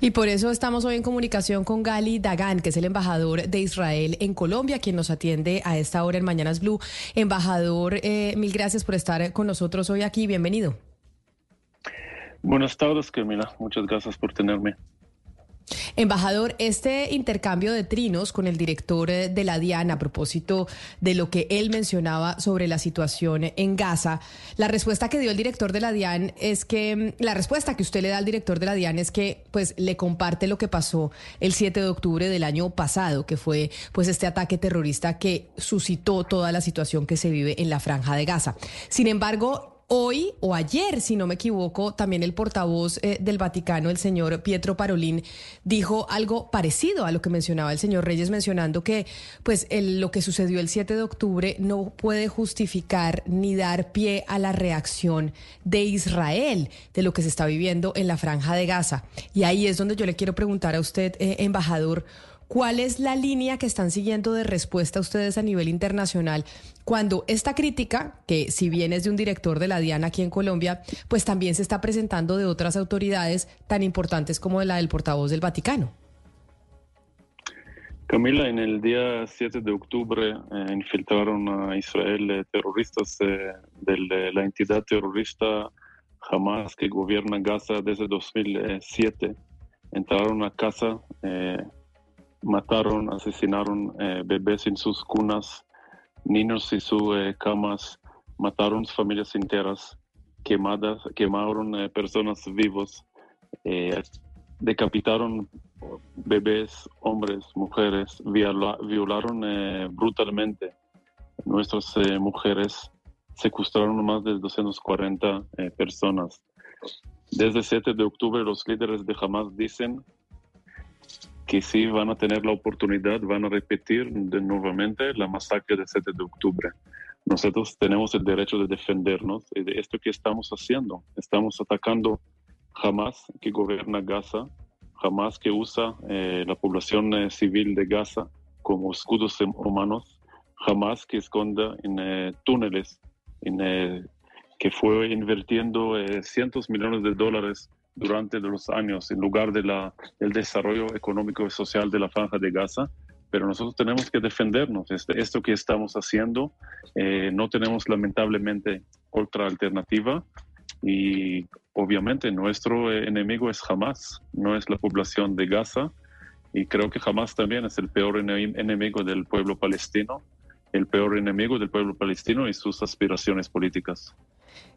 Y por eso estamos hoy en comunicación con Gali Dagan, que es el embajador de Israel en Colombia, quien nos atiende a esta hora en Mañanas Blue. Embajador, eh, mil gracias por estar con nosotros hoy aquí. Bienvenido. Buenas tardes, Camila. Muchas gracias por tenerme. Embajador, este intercambio de trinos con el director eh, de la DIAN a propósito de lo que él mencionaba sobre la situación en Gaza, la respuesta que dio el director de la DIAN es que, mm, la respuesta que usted le da al director de la DIAN es que pues le comparte lo que pasó el 7 de octubre del año pasado, que fue pues este ataque terrorista que suscitó toda la situación que se vive en la franja de Gaza. Sin embargo, Hoy o ayer, si no me equivoco, también el portavoz eh, del Vaticano, el señor Pietro Parolín, dijo algo parecido a lo que mencionaba el señor Reyes, mencionando que pues lo que sucedió el 7 de octubre no puede justificar ni dar pie a la reacción de Israel de lo que se está viviendo en la franja de Gaza. Y ahí es donde yo le quiero preguntar a usted, eh, embajador, ¿Cuál es la línea que están siguiendo de respuesta ustedes a nivel internacional cuando esta crítica, que si bien es de un director de la DIAN aquí en Colombia, pues también se está presentando de otras autoridades tan importantes como la del portavoz del Vaticano? Camila, en el día 7 de octubre eh, infiltraron a Israel eh, terroristas eh, de la entidad terrorista Hamas que gobierna Gaza desde 2007. Entraron a casa mataron, asesinaron eh, bebés en sus cunas, niños en sus eh, camas, mataron familias enteras, quemadas, quemaron eh, personas vivos, decapitaron bebés, hombres, mujeres, violaron brutalmente nuestras mujeres, secuestraron más de 240 personas. Desde el 7 de octubre los líderes de Hamas dicen que sí van a tener la oportunidad, van a repetir de nuevamente la masacre del 7 de octubre. Nosotros tenemos el derecho de defendernos y de esto que estamos haciendo. Estamos atacando jamás que gobierna Gaza, jamás que usa eh, la población eh, civil de Gaza como escudos humanos, jamás que esconda en eh, túneles, en, que fue invirtiendo cientos millones de dólares durante los años en lugar de del desarrollo económico y social de la franja de Gaza, pero nosotros tenemos que defendernos. Este, esto que estamos haciendo, eh, no tenemos lamentablemente otra alternativa y obviamente nuestro enemigo es Hamas, no es la población de Gaza y creo que Hamas también es el peor enemigo del pueblo palestino, el peor enemigo del pueblo palestino y sus aspiraciones políticas.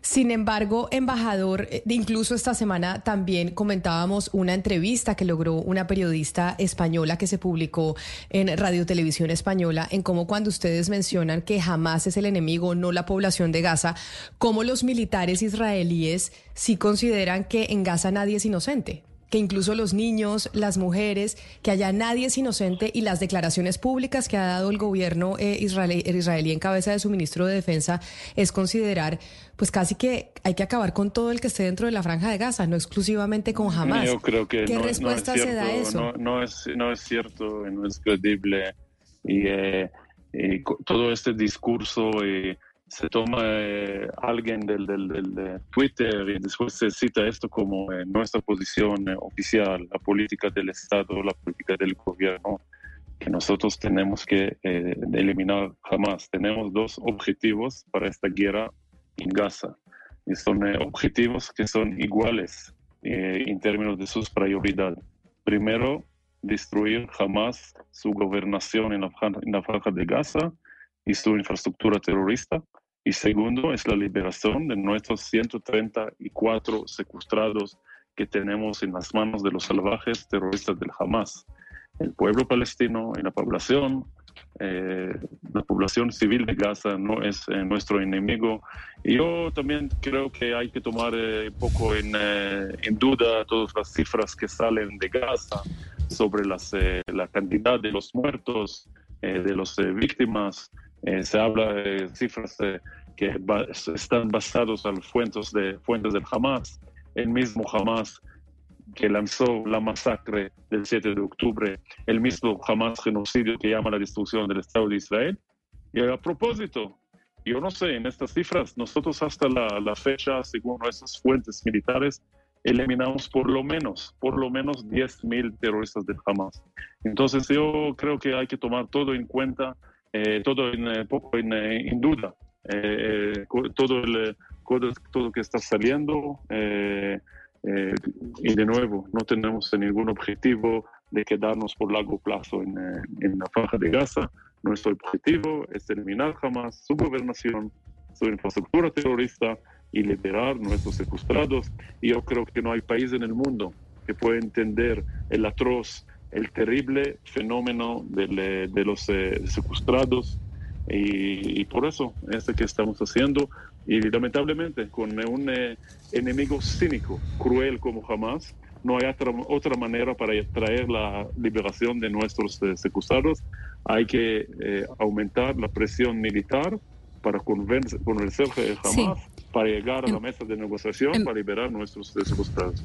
Sin embargo, embajador, eh, incluso esta semana también comentábamos una entrevista que logró una periodista española que se publicó en Radio Televisión Española, en cómo cuando ustedes mencionan que jamás es el enemigo, no la población de Gaza, cómo los militares israelíes sí consideran que en Gaza nadie es inocente que incluso los niños, las mujeres, que allá nadie es inocente y las declaraciones públicas que ha dado el gobierno eh, israelí, israelí en cabeza de su ministro de Defensa es considerar, pues casi que hay que acabar con todo el que esté dentro de la franja de Gaza, no exclusivamente con Hamas. Yo creo que ¿Qué respuesta se da a eso? No, es, no es cierto, no es credible y, eh, todo este discurso... y se toma eh, alguien del, Twitter y después se cita esto como eh, nuestra posición eh, oficial, la política del Estado, la política del gobierno, que nosotros tenemos que eliminar jamás. Tenemos dos objetivos para esta guerra en Gaza y son objetivos que son iguales en términos de sus prioridades. Primero, destruir jamás su gobernación en la franja de Gaza y su infraestructura terrorista y segundo es la liberación de nuestros 134 secuestrados que tenemos en las manos de los salvajes terroristas del Hamas. El pueblo palestino y la población, eh, la población civil de Gaza no es eh, nuestro enemigo. Y yo también creo que hay que tomar un eh, poco en, en, duda todas las cifras que salen de Gaza sobre las, la cantidad de los muertos, de las víctimas. Eh, se habla de cifras que están basados en fuentes, de, fuentes del Hamas. El mismo Hamas que lanzó la masacre del 7 de octubre, el mismo Hamas genocidio que llama la destrucción del Estado de Israel. Y a propósito, yo no sé, en estas cifras, nosotros hasta la, la fecha, según nuestras fuentes militares, eliminamos por lo menos, por lo menos 10.000 terroristas de Hamas. Entonces yo creo que hay que tomar todo en cuenta, eh, todo en, eh, poco en, en duda, todo el todo, que está saliendo. y de nuevo, no tenemos ningún objetivo de quedarnos por largo plazo en, en la faja de Gaza. Nuestro objetivo es eliminar Hamas, su gobernación, su infraestructura terrorista y liberar nuestros secuestrados. Y yo creo que no hay país en el mundo que pueda entender el atroz, el terrible fenómeno de, de los eh, secuestrados. Y, por eso es lo que estamos haciendo. Y lamentablemente, con un eh, enemigo cínico, cruel como jamás, no hay otra, otra manera para traer la liberación de nuestros eh, secuestrados. Hay que aumentar la presión militar para convencer, convencerse jamás para llegar a la em, mesa de negociación em, para liberar nuestros secuestrados.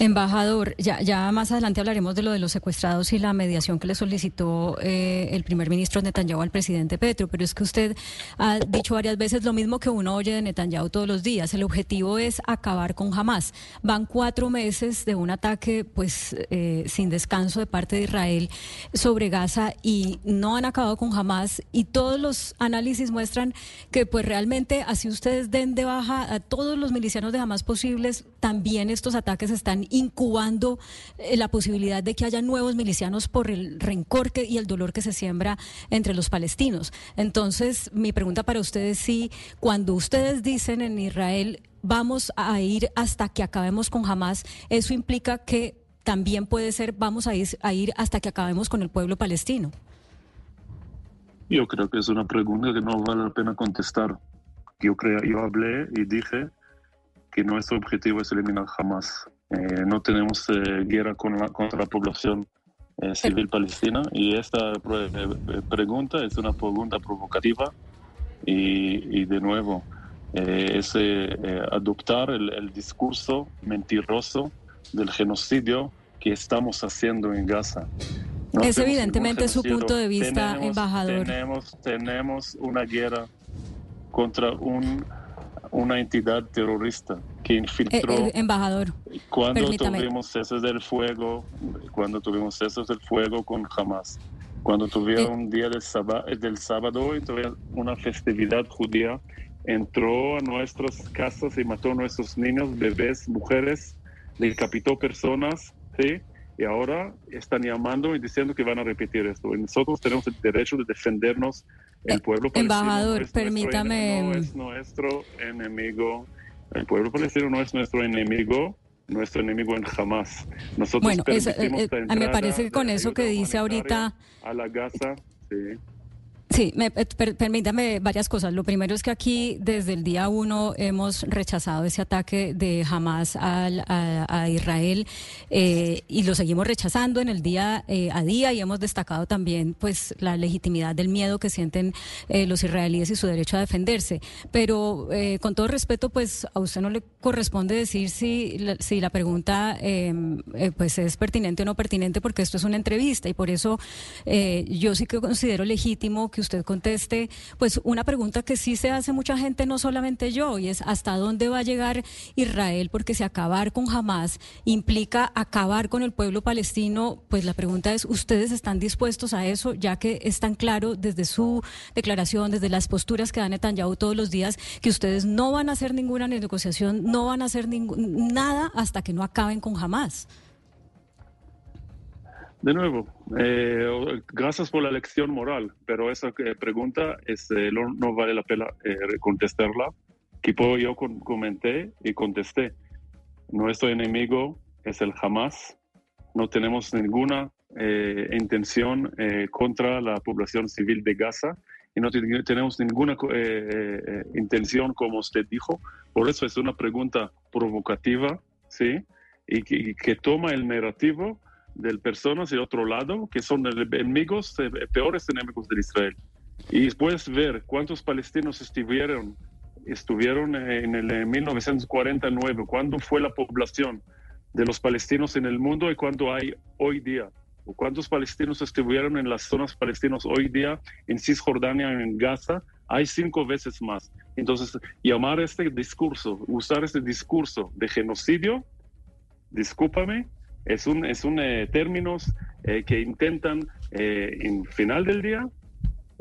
Embajador, ya, ya más adelante hablaremos de lo de los secuestrados y la mediación que le solicitó eh, el primer ministro Netanyahu al presidente Petro, pero es que usted ha dicho varias veces lo mismo que uno oye de Netanyahu todos los días. El objetivo es acabar con Hamas. Van cuatro meses de un ataque pues eh, sin descanso de parte de Israel sobre Gaza y no han acabado con Hamas y todos los análisis muestran que pues realmente así ustedes den de baja a todos los milicianos de Hamas posibles, también estos ataques están incubando eh, la posibilidad de que haya nuevos milicianos por el rencor y el dolor que se siembra entre los palestinos. Entonces, mi pregunta para ustedes es si cuando ustedes dicen en Israel vamos a ir hasta que acabemos con Hamas, eso implica que también puede ser vamos a ir, a ir hasta que acabemos con el pueblo palestino. Yo creo que es una pregunta que no vale la pena contestar. Yo creo, yo hablé y dije que nuestro objetivo es eliminar Hamas. Eh, no tenemos eh, guerra con la, contra la población eh, civil palestina y esta pregunta es una pregunta provocativa y, de nuevo es adoptar el, discurso mentiroso del genocidio que estamos haciendo en Gaza. es evidentemente su punto de vista, embajador. Tenemos, tenemos una guerra contra un una entidad terrorista que infiltró. Eh, eh, embajador. Cuando tuvimos cesos del fuego, cuando tuvimos cesos del fuego con Hamas, cuando tuvieron eh. un día del, sábado, del sábado y tuvieron una festividad judía, entró a nuestras casas y mató a nuestros niños, bebés, mujeres, decapitó personas, ¿sí? Y ahora están llamando y diciendo que van a repetir esto. Y nosotros tenemos el derecho de defendernos el pueblo palestino Embajador, no es permítame. no es nuestro enemigo. El pueblo palestino no es nuestro enemigo. Nuestro enemigo en jamás. Nosotros bueno, eh, eh, me parece que con eso que dice ahorita. A la Gaza, sí. Sí, me, eh, permítame varias cosas. Lo primero es que aquí desde el día uno hemos rechazado ese ataque de Hamas a, Israel eh, y lo seguimos rechazando en el día eh, a día y hemos destacado también pues la legitimidad del miedo que sienten los israelíes y su derecho a defenderse. Pero con todo respeto, pues a usted no le corresponde decir si, si la pregunta em, pues es pertinente o no pertinente porque esto es una entrevista y por eso yo sí que considero legítimo que usted conteste, pues una pregunta que sí se hace mucha gente, no solamente yo, y es hasta dónde va a llegar Israel, porque si acabar con Hamas implica acabar con el pueblo palestino, pues la pregunta es, ¿ustedes están dispuestos a eso, ya que es tan claro desde su declaración, desde las posturas que dan Netanyahu todos los días, que ustedes no van a hacer ninguna negociación, no van a hacer nada hasta que no acaben con Hamas? De nuevo, eh, gracias por la lección moral, pero esa eh, pregunta este, no, vale la pena eh, contestarla. Que yo comenté y contesté. Nuestro enemigo es el Hamas. No tenemos ninguna intención contra la población civil de Gaza y no tenemos ninguna intención, como usted dijo. Por eso es una pregunta provocativa, ¿sí? Y que, y que toma el narrativo de personas de otro lado que son enemigos, eh, peores enemigos de Israel. Y después ver cuántos palestinos estuvieron, estuvieron en el 1949, cuándo fue la población de los palestinos en el mundo y cuánto hay hoy día. Cuántos palestinos estuvieron en las zonas palestinas hoy día, en Cisjordania, en Gaza, hay cinco veces más. Entonces, llamar este discurso, usar este discurso de genocidio, discúlpame, es un, es un términos que intentan en final del día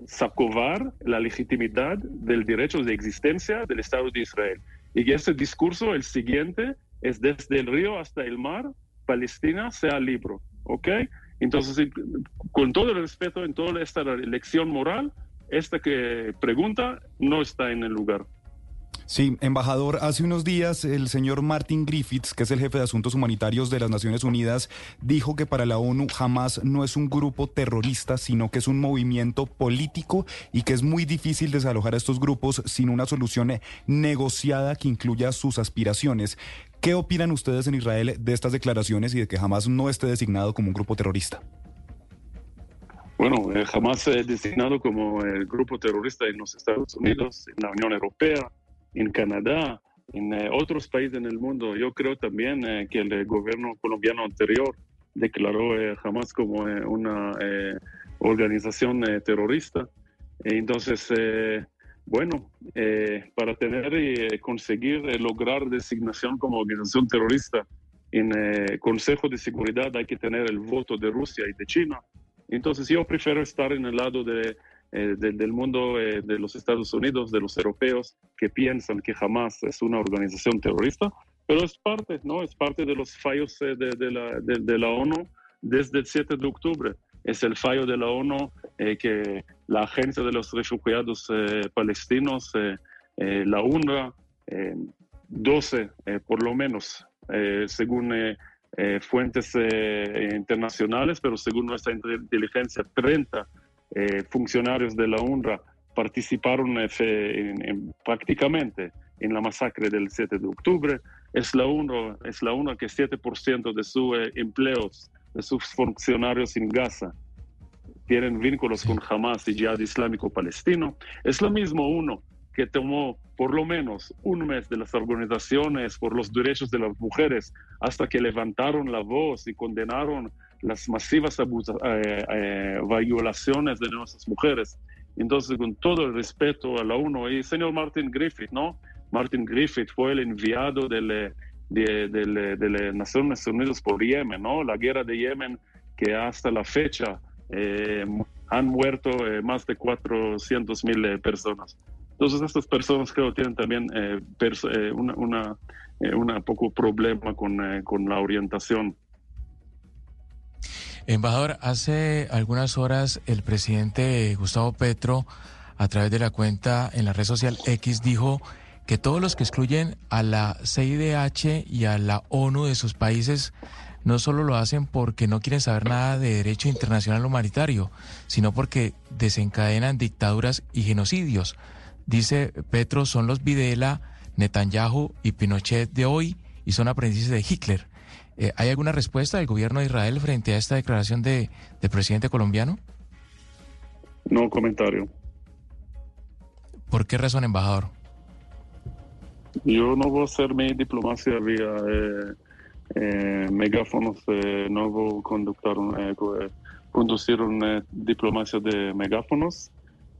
sacovar la legitimidad del derecho de existencia del Estado de Israel. Y ese discurso, el siguiente, es desde el río hasta el mar, Palestina sea libre. ¿Ok? Entonces, con todo el respeto en toda esta lección moral, esta que pregunta no está en el lugar. Sí, embajador, hace unos días el señor Martin Griffiths, que es el jefe de asuntos humanitarios de las Naciones Unidas, dijo que para la ONU jamás no es un grupo terrorista, sino que es un movimiento político y que es muy difícil desalojar a estos grupos sin una solución negociada que incluya sus aspiraciones. ¿Qué opinan ustedes en Israel de estas declaraciones y de que jamás no esté designado como un grupo terrorista? Bueno, eh, jamás es designado como el grupo terrorista en los Estados Unidos, en la Unión Europea, en Canadá, en eh, otros países en el mundo. Yo creo también eh, que el gobierno colombiano anterior declaró eh, jamás como una organización terrorista. Entonces, bueno, para tener y conseguir lograr designación como organización terrorista en Consejo de Seguridad hay que tener el voto de Rusia y de China. Entonces yo prefiero estar en el lado de eh, del mundo eh, de los Estados Unidos, de los europeos, que piensan que jamás es una organización terrorista, pero es parte, ¿no? Es parte de los fallos eh, de, la, de, la, ONU desde el 7 de octubre. Es el fallo de la ONU que la Agencia de los Refugiados Palestinos, la UNRWA, 12 por lo menos, según fuentes internacionales, pero según nuestra inteligencia, 30 eh, funcionarios de la UNRWA participaron en, prácticamente en la masacre del 7 de octubre. Es la UNRWA, es la UNRWA que 7% de sus eh, empleos, de sus funcionarios en Gaza, tienen vínculos con Hamas y Jihad Islámico Palestino. Es lo mismo uno que tomó por lo menos un mes de las organizaciones por los derechos de las mujeres hasta que levantaron la voz y condenaron las masivas eh, eh, violaciones de nuestras mujeres. Entonces, con todo el respeto a la ONU y señor Martin Griffith, ¿no? Martin Griffith fue el enviado de, de, de, las Naciones Unidas por Yemen, ¿no? La guerra de Yemen que hasta la fecha eh, han muerto más de 400 mil personas. Entonces, estas personas creo tienen también una, una, una, poco problema con, con la orientación Embajador, hace algunas horas el presidente Gustavo Petro, a través de la cuenta en la red social X, dijo que todos los que excluyen a la CIDH y a la ONU de sus países no solo lo hacen porque no quieren saber nada de derecho internacional humanitario, sino porque desencadenan dictaduras y genocidios. Dice Petro, son los Videla, Netanyahu y Pinochet de hoy y son aprendices de Hitler. Eh, ¿Hay alguna respuesta del gobierno de Israel frente a esta declaración de, del presidente colombiano? No comentario. ¿Por qué razón, embajador? Yo no voy a hacer mi diplomacia vía eh, eh, megáfonos, no voy a conductar conducir una diplomacia de megáfonos.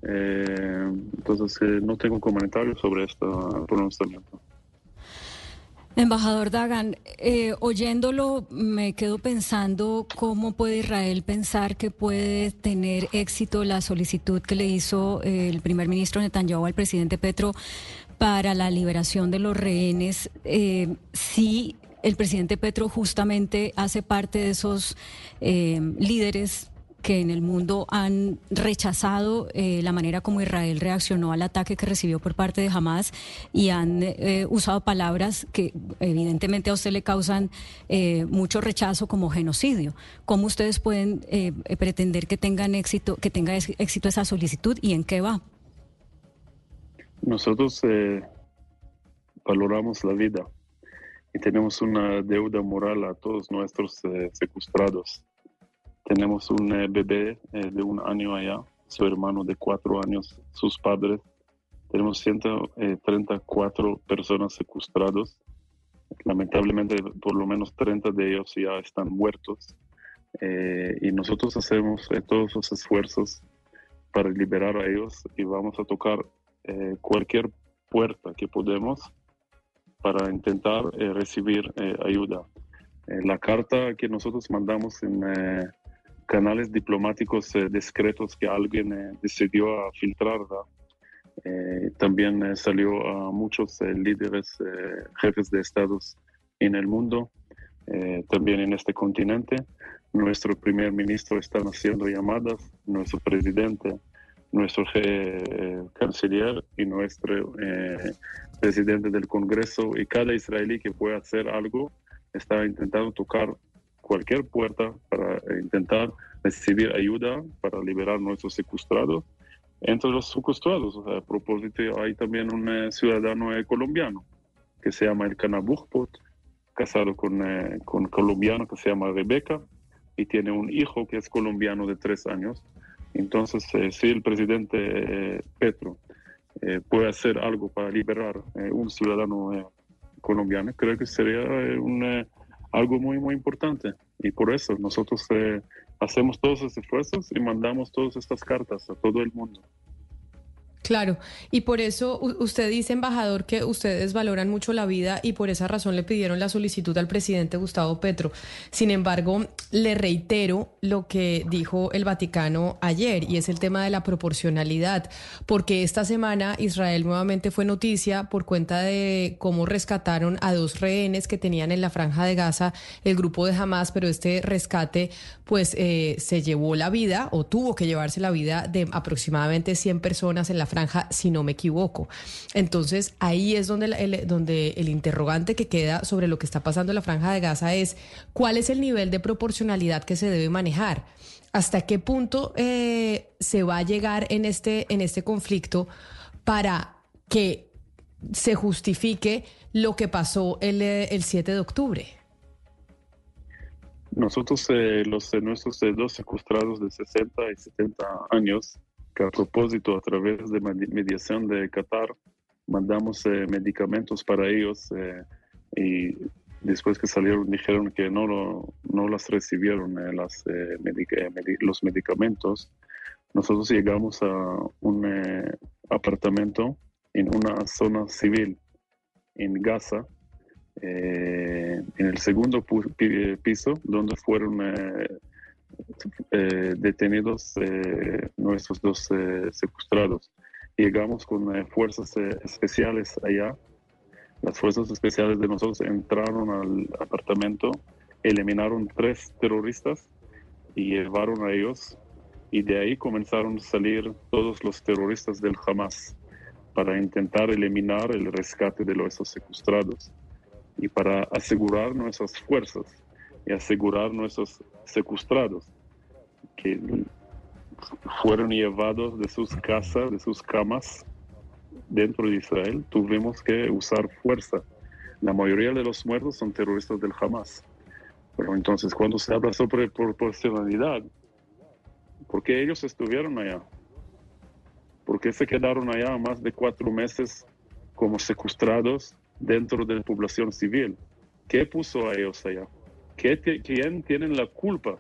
entonces no tengo comentario sobre este pronunciamiento. Embajador Dagan, eh, oyéndolo me quedo pensando cómo puede Israel pensar que puede tener éxito la solicitud que le hizo eh, el primer ministro Netanyahu al presidente Petro para la liberación de los rehenes. Eh, si el presidente Petro justamente hace parte de esos líderes que en el mundo han rechazado eh, la manera como Israel reaccionó al ataque que recibió por parte de Hamas y han eh, usado palabras que evidentemente a usted le causan eh, mucho rechazo como genocidio. ¿Cómo ustedes pueden pretender que tengan éxito, que tenga éxito esa solicitud y en qué va? Nosotros valoramos la vida y tenemos una deuda moral a todos nuestros secuestrados tenemos un eh, bebé eh, de un año allá, su hermano de cuatro años, sus padres. Tenemos 134 eh, personas secuestradas. Lamentablemente, por lo menos 30 de ellos ya están muertos. y nosotros hacemos todos los esfuerzos para liberar a ellos y vamos a tocar cualquier puerta que podemos para intentar recibir ayuda. la carta que nosotros mandamos en canales diplomáticos discretos que alguien decidió filtrar, también salió a muchos líderes, jefes de estados en el mundo, también en este continente. Nuestro primer ministro está haciendo llamadas, nuestro presidente nuestro eh, canciller y nuestro eh, presidente del Congreso y cada israelí que pueda hacer algo está intentando tocar cualquier puerta para intentar recibir ayuda para liberar nuestros secuestrados. Entre los secuestrados, a propósito, hay también un eh, ciudadano colombiano que se llama el Canabujpot, casado con, con colombiano que se llama Rebeca y tiene un hijo que es colombiano de tres años entonces, eh, si el presidente eh, Petro eh, puede hacer algo para liberar un ciudadano colombiano, creo que sería un, algo muy, muy importante. Y por eso nosotros hacemos todos esos esfuerzos y mandamos todas estas cartas a todo el mundo. Claro, y por eso usted dice, embajador, que ustedes valoran mucho la vida y por esa razón le pidieron la solicitud al presidente Gustavo Petro. Sin embargo, le reitero lo que dijo el Vaticano ayer y es el tema de la proporcionalidad, porque esta semana Israel nuevamente fue noticia por cuenta de cómo rescataron a dos rehenes que tenían en la franja de Gaza el grupo de Hamas, pero este rescate pues eh, se llevó la vida o tuvo que llevarse la vida de aproximadamente 100 personas en la franja, si no me equivoco. Entonces, ahí es donde, el, donde el interrogante que queda sobre lo que está pasando en la franja de Gaza es cuál es el nivel de proporcionalidad que se debe manejar. ¿Hasta qué punto eh, se va a llegar en este, en este conflicto para que se justifique lo que pasó el, el 7 de octubre? Nosotros, eh, los nuestros dos secuestrados de 60 y 70 años, que a propósito, a través de mediación de Qatar, mandamos eh, medicamentos para ellos eh, y después que salieron dijeron que no, no las recibieron eh, las, los medicamentos. Nosotros llegamos a un apartamento en una zona civil en Gaza, en el segundo piso, donde fueron eh, detenidos eh, nuestros dos eh, secuestrados. Llegamos con fuerzas especiales allá. Las fuerzas especiales de nosotros entraron al apartamento, eliminaron tres terroristas y llevaron a ellos. Y de ahí comenzaron a salir todos los terroristas del Hamas para intentar eliminar el rescate de los secuestrados y para asegurar nuestras fuerzas y asegurar nuestros secuestrados que fueron llevados de sus casas, de sus camas dentro de Israel, tuvimos que usar fuerza. La mayoría de los muertos son terroristas del Hamas. Pero entonces, cuando se habla sobre proporcionalidad, ¿por qué ellos estuvieron allá? ¿Por qué se quedaron allá más de cuatro meses como secuestrados dentro de la población civil? ¿Qué puso a ellos allá? ¿Quién tiene la culpa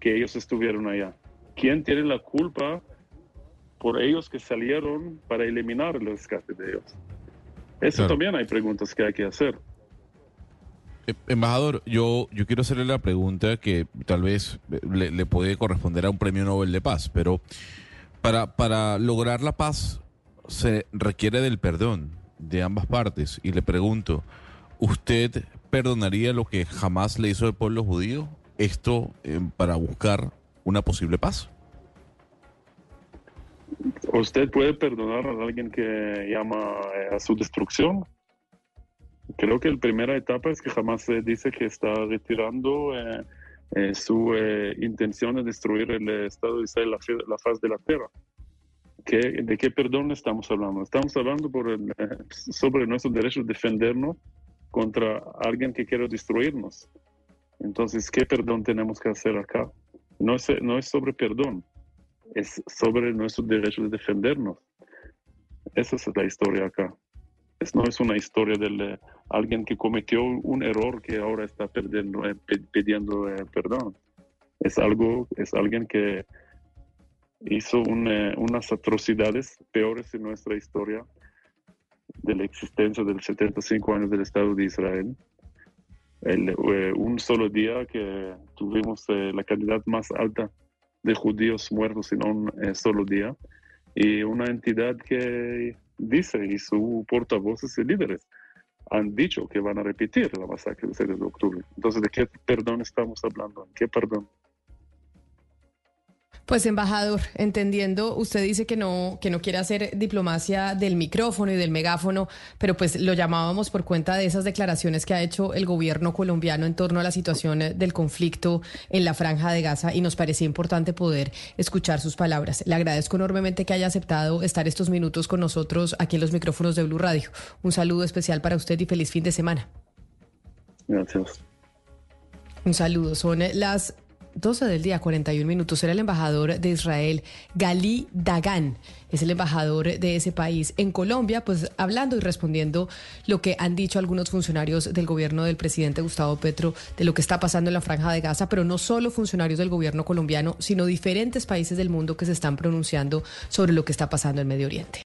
que ellos estuvieron allá? ¿Quién tiene la culpa por ellos que salieron para eliminar el rescate de ellos? Eso también hay preguntas que hay que hacer. Eh, embajador, yo, yo quiero hacerle la pregunta que tal vez le, puede corresponder a un premio Nobel de Paz, pero para, para lograr la paz se requiere del perdón de ambas partes. Y le pregunto, ¿usted perdonaría lo que jamás le hizo el pueblo judío? Esto eh, para buscar una posible paz. ¿Usted puede perdonar a alguien que llama eh, a su destrucción? Creo que la primera etapa es que jamás se dice que está retirando eh, su intención de destruir el Estado de Israel, la, faz de la tierra. ¿De qué perdón estamos hablando? Estamos hablando por sobre nuestro derecho de defendernos contra alguien que quiere destruirnos. Entonces, ¿qué perdón tenemos que hacer acá? No es, no es sobre perdón, es sobre nuestro derecho de defendernos. Esa es la historia acá. Es, no es una historia de alguien que cometió un error que ahora está perdiendo, eh, pidiendo eh, perdón. Es, algo, es alguien que hizo unas atrocidades peores en nuestra historia de la existencia de los 75 años del Estado de Israel eh, un solo día que tuvimos eh, la cantidad más alta de judíos muertos en un eh, solo día y una entidad que dice y su portavoces y líderes han dicho que van a repetir la masacre del 7 de octubre. Entonces, ¿de qué perdón estamos hablando? ¿Qué perdón? Pues embajador, entendiendo, usted dice que no que no quiere hacer diplomacia del micrófono y del megáfono, pero pues lo llamábamos por cuenta de esas declaraciones que ha hecho el gobierno colombiano en torno a la situación del conflicto en la franja de Gaza y nos parecía importante poder escuchar sus palabras. Le agradezco enormemente que haya aceptado estar estos minutos con nosotros aquí en los micrófonos de Blue Radio. Un saludo especial para usted y feliz fin de semana. Gracias. Un saludo. Son las 12 del día, 41 minutos, era el embajador de Israel, Gali Dagan. Es el embajador de ese país en Colombia, pues hablando y respondiendo lo que han dicho algunos funcionarios del gobierno del presidente Gustavo Petro de lo que está pasando en la franja de Gaza, pero no solo funcionarios del gobierno colombiano, sino diferentes países del mundo que se están pronunciando sobre lo que está pasando en Medio Oriente.